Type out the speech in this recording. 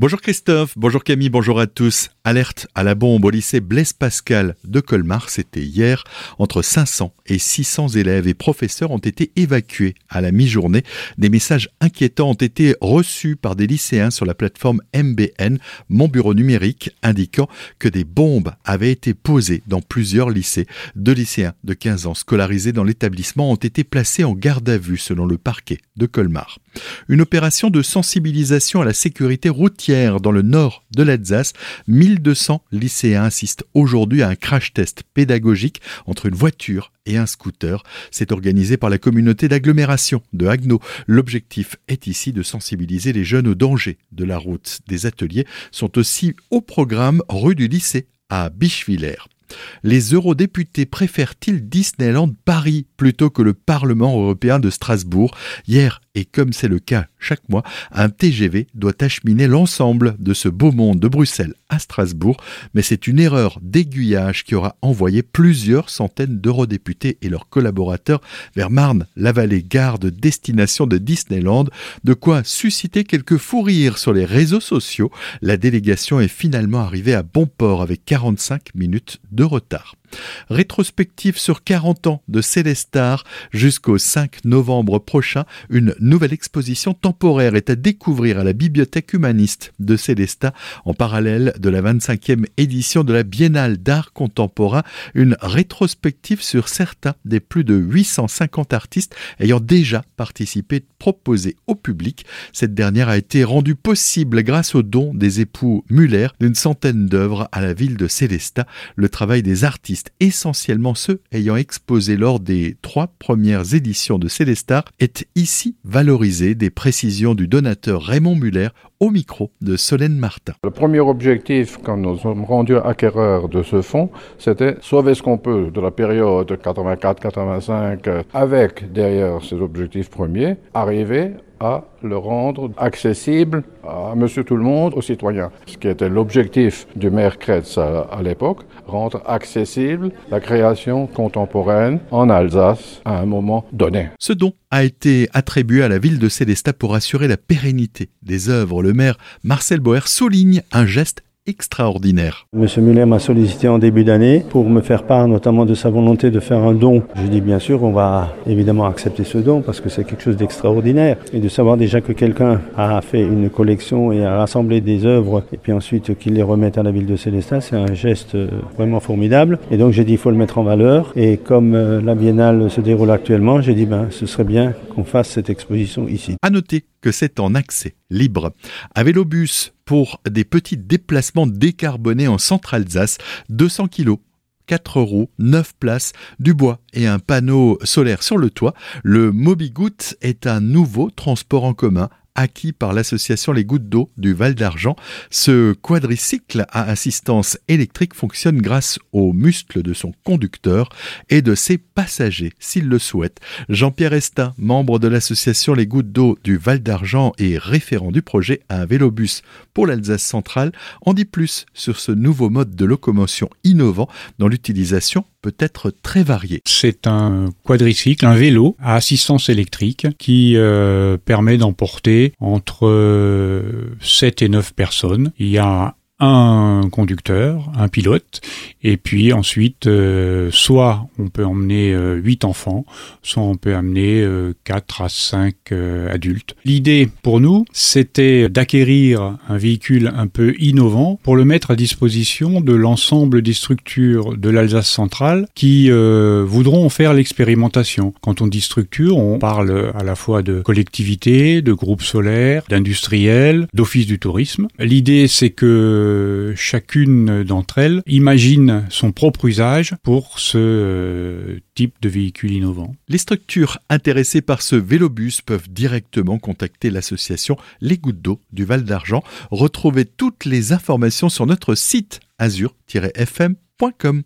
Bonjour Christophe, bonjour Camille, bonjour à tous. Alerte à la bombe au lycée Blaise Pascal de Colmar, c'était hier. Entre 500 et 600 élèves et professeurs ont été évacués à la mi-journée. Des messages inquiétants ont été reçus par des lycéens sur la plateforme MBN, mon bureau numérique, indiquant que des bombes avaient été posées dans plusieurs lycées. Deux lycéens de 15 ans scolarisés dans l'établissement ont été placés en garde à vue selon le parquet de Colmar. Une opération de sensibilisation à la sécurité routière dans le nord de l'Alsace. 1200 lycéens assistent aujourd'hui à un crash test pédagogique entre une voiture et un scooter. C'est organisé par la communauté d'agglomération de Haguenau. L'objectif est ici de sensibiliser les jeunes aux dangers de la route. Des ateliers sont aussi au programme rue du lycée à Bichevillers. Les eurodéputés préfèrent-ils Disneyland Paris plutôt que le Parlement européen de Strasbourg? Hier, et comme c'est le cas chaque mois, un TGV doit acheminer l'ensemble de ce beau monde de Bruxelles à Strasbourg, mais c'est une erreur d'aiguillage qui aura envoyé plusieurs centaines d'eurodéputés et leurs collaborateurs vers Marne, la vallée gare de destination de Disneyland, de quoi susciter quelques fous rires sur les réseaux sociaux. La délégation est finalement arrivée à bon port avec 45 minutes de retard. Rétrospective sur 40 ans de Célestar jusqu'au 5 novembre prochain, une nouvelle exposition temporaire est à découvrir à la bibliothèque humaniste de Célestat en parallèle de la 25e édition de la Biennale d'art contemporain, une rétrospective sur certains des plus de 850 artistes ayant déjà participé proposée au public. Cette dernière a été rendue possible grâce au don des époux Muller d'une centaine d'œuvres à la ville de Célestat. Le travail des artistes essentiellement ceux ayant exposé lors des trois premières éditions de Célestar, est ici valorisé des précisions du donateur Raymond Muller au micro de Solène Martin. Le premier objectif, quand nous sommes rendus acquéreurs de ce fonds, c'était sauver ce qu'on peut de la période 84-85 avec derrière ces objectifs premiers, arriver à le rendre accessible à monsieur tout le monde, aux citoyens. Ce qui était l'objectif du maire Kretz à, l'époque, rendre accessible la création contemporaine en Alsace à un moment donné. Ce don a été attribué à la ville de Célestat pour assurer la pérennité des œuvres. Le maire Marcel Boer souligne un geste extraordinaire. Monsieur Muller m'a sollicité en début d'année pour me faire part notamment de sa volonté de faire un don. Je dis bien sûr, on va évidemment accepter ce don parce que c'est quelque chose d'extraordinaire. Et de savoir déjà que quelqu'un a fait une collection et a rassemblé des œuvres et puis ensuite qu'il les remette à la ville de Célestat, c'est un geste vraiment formidable. Et donc j'ai dit il faut le mettre en valeur. Et comme euh, la biennale se déroule actuellement, j'ai dit ben ce serait bien qu'on fasse cette exposition ici. À noter que c'est en accès libre. À Vélobus, pour des petits déplacements décarbonés en Centre-Alsace, 200 kilos 4 roues, 9 places, du bois et un panneau solaire sur le toit. Le Mobigout est un nouveau transport en commun acquis par l'association Les Gouttes d'eau du Val d'Argent. Ce quadricycle à assistance électrique fonctionne grâce aux muscles de son conducteur et de ses passagers, s'ils le souhaitent. Jean-Pierre Estin, membre de l'association Les Gouttes d'eau du Val d'Argent et référent du projet Un vélobus pour l'Alsace centrale, en dit plus sur ce nouveau mode de locomotion innovant dans l'utilisation peut être très variée. C'est un quadricycle, un vélo à assistance électrique qui euh, permet d'emporter entre 7 euh, et 9 personnes. Il y a un conducteur, un pilote, et puis ensuite, euh, soit on peut emmener euh, 8 enfants, soit on peut amener euh, 4 à 5 euh, adultes. L'idée pour nous, c'était d'acquérir un véhicule un peu innovant pour le mettre à disposition de l'ensemble des structures de l'Alsace centrale qui euh, voudront faire l'expérimentation. Quand on dit structure, on parle à la fois de collectivités, de groupes solaires, d'industriels, d'offices du tourisme. L'idée, c'est que chacune d'entre elles imagine son propre usage pour ce euh, type de véhicule innovant. Les structures intéressées par ce vélobus peuvent directement contacter l'association Les Gouttes d'eau du Val d'Argent. Retrouvez toutes les informations sur notre site azur-fm.com.